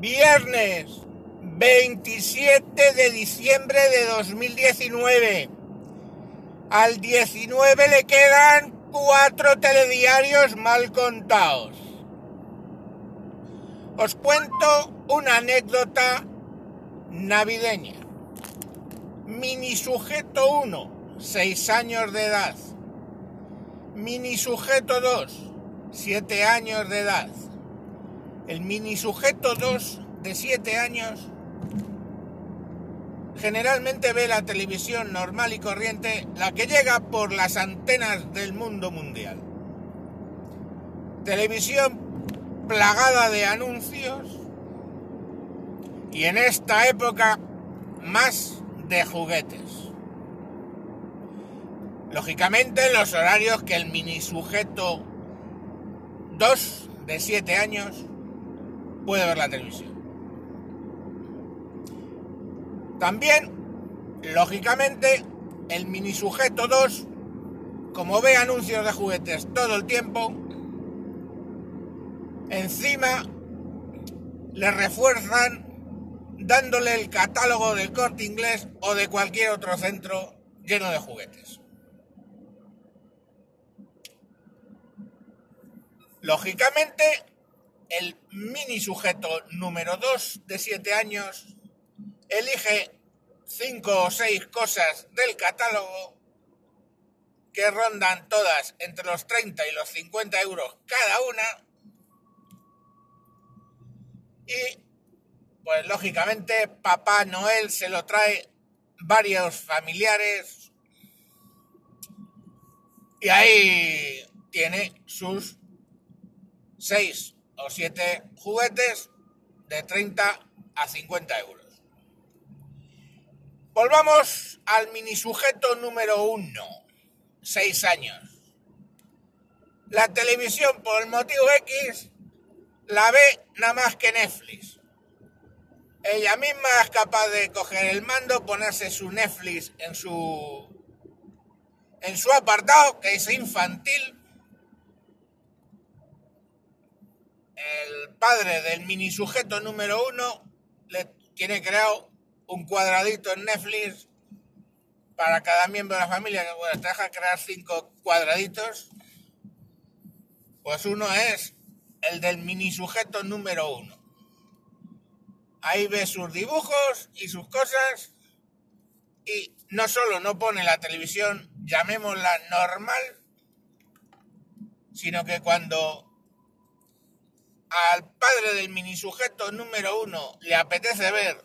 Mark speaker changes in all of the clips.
Speaker 1: Viernes 27 de diciembre de 2019. Al 19 le quedan cuatro telediarios mal contados. Os cuento una anécdota navideña. Mini sujeto 1, 6 años de edad. Mini sujeto 2, 7 años de edad. El mini sujeto 2 de 7 años generalmente ve la televisión normal y corriente, la que llega por las antenas del mundo mundial. Televisión plagada de anuncios y en esta época más de juguetes. Lógicamente los horarios que el mini sujeto 2 de 7 años puede ver la televisión. También, lógicamente, el mini sujeto 2, como ve anuncios de juguetes todo el tiempo, encima le refuerzan dándole el catálogo del corte inglés o de cualquier otro centro lleno de juguetes. Lógicamente, el mini sujeto número 2 de 7 años elige 5 o 6 cosas del catálogo que rondan todas entre los 30 y los 50 euros cada una. Y, pues lógicamente, Papá Noel se lo trae varios familiares. Y ahí tiene sus 6 o 7 juguetes de 30 a 50 euros. Volvamos al mini sujeto número uno, seis años. La televisión, por el motivo X, la ve nada más que Netflix. Ella misma es capaz de coger el mando, ponerse su Netflix en su en su apartado, que es infantil. El padre del mini sujeto número uno le tiene creado un cuadradito en Netflix para cada miembro de la familia, bueno, te deja crear cinco cuadraditos, pues uno es el del mini sujeto número uno. Ahí ve sus dibujos y sus cosas y no solo no pone la televisión, llamémosla normal, sino que cuando al padre del mini sujeto número uno le apetece ver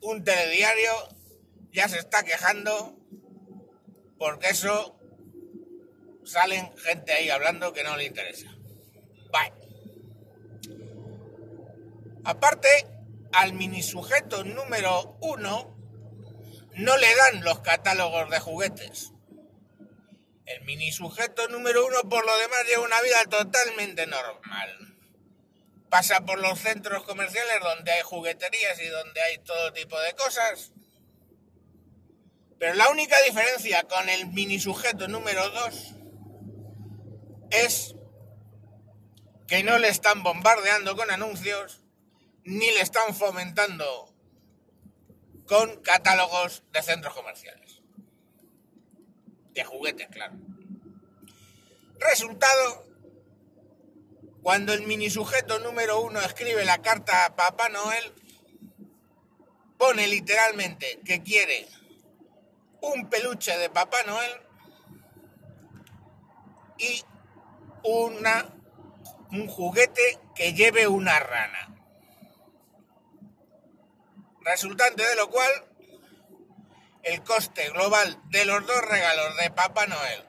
Speaker 1: un telediario ya se está quejando porque eso salen gente ahí hablando que no le interesa. Bye. Aparte, al mini sujeto número uno no le dan los catálogos de juguetes. El mini sujeto número uno, por lo demás, lleva una vida totalmente normal pasa por los centros comerciales donde hay jugueterías y donde hay todo tipo de cosas. Pero la única diferencia con el mini sujeto número 2 es que no le están bombardeando con anuncios ni le están fomentando con catálogos de centros comerciales. De juguetes, claro. Resultado cuando el mini sujeto número uno escribe la carta a Papá Noel, pone literalmente que quiere un peluche de Papá Noel y una, un juguete que lleve una rana. Resultante de lo cual, el coste global de los dos regalos de Papá Noel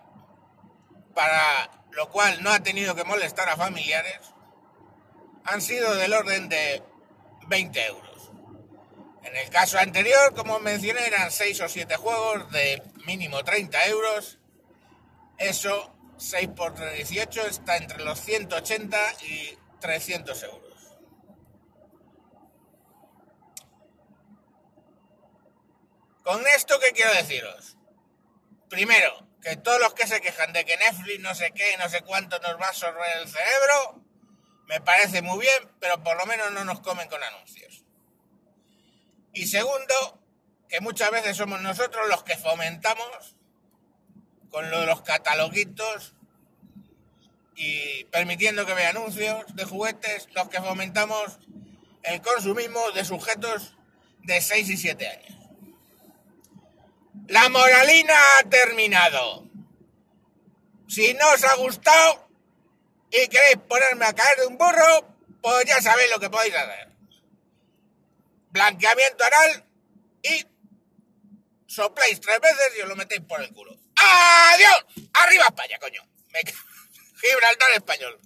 Speaker 1: para lo cual no ha tenido que molestar a familiares, han sido del orden de 20 euros. En el caso anterior, como mencioné, eran 6 o 7 juegos de mínimo 30 euros. Eso, 6 por 3, 18, está entre los 180 y 300 euros. Con esto, ¿qué quiero deciros? Primero, que todos los que se quejan de que Netflix no sé qué, no sé cuánto nos va a absorber el cerebro, me parece muy bien, pero por lo menos no nos comen con anuncios. Y segundo, que muchas veces somos nosotros los que fomentamos con lo de los cataloguitos y permitiendo que vea anuncios de juguetes, los que fomentamos el consumismo de sujetos de 6 y 7 años. La moralina ha terminado. Si no os ha gustado y queréis ponerme a caer de un burro, pues ya sabéis lo que podéis hacer. Blanqueamiento anal y sopláis tres veces y os lo metéis por el culo. ¡Adiós! ¡Arriba España, coño! Gibraltar español.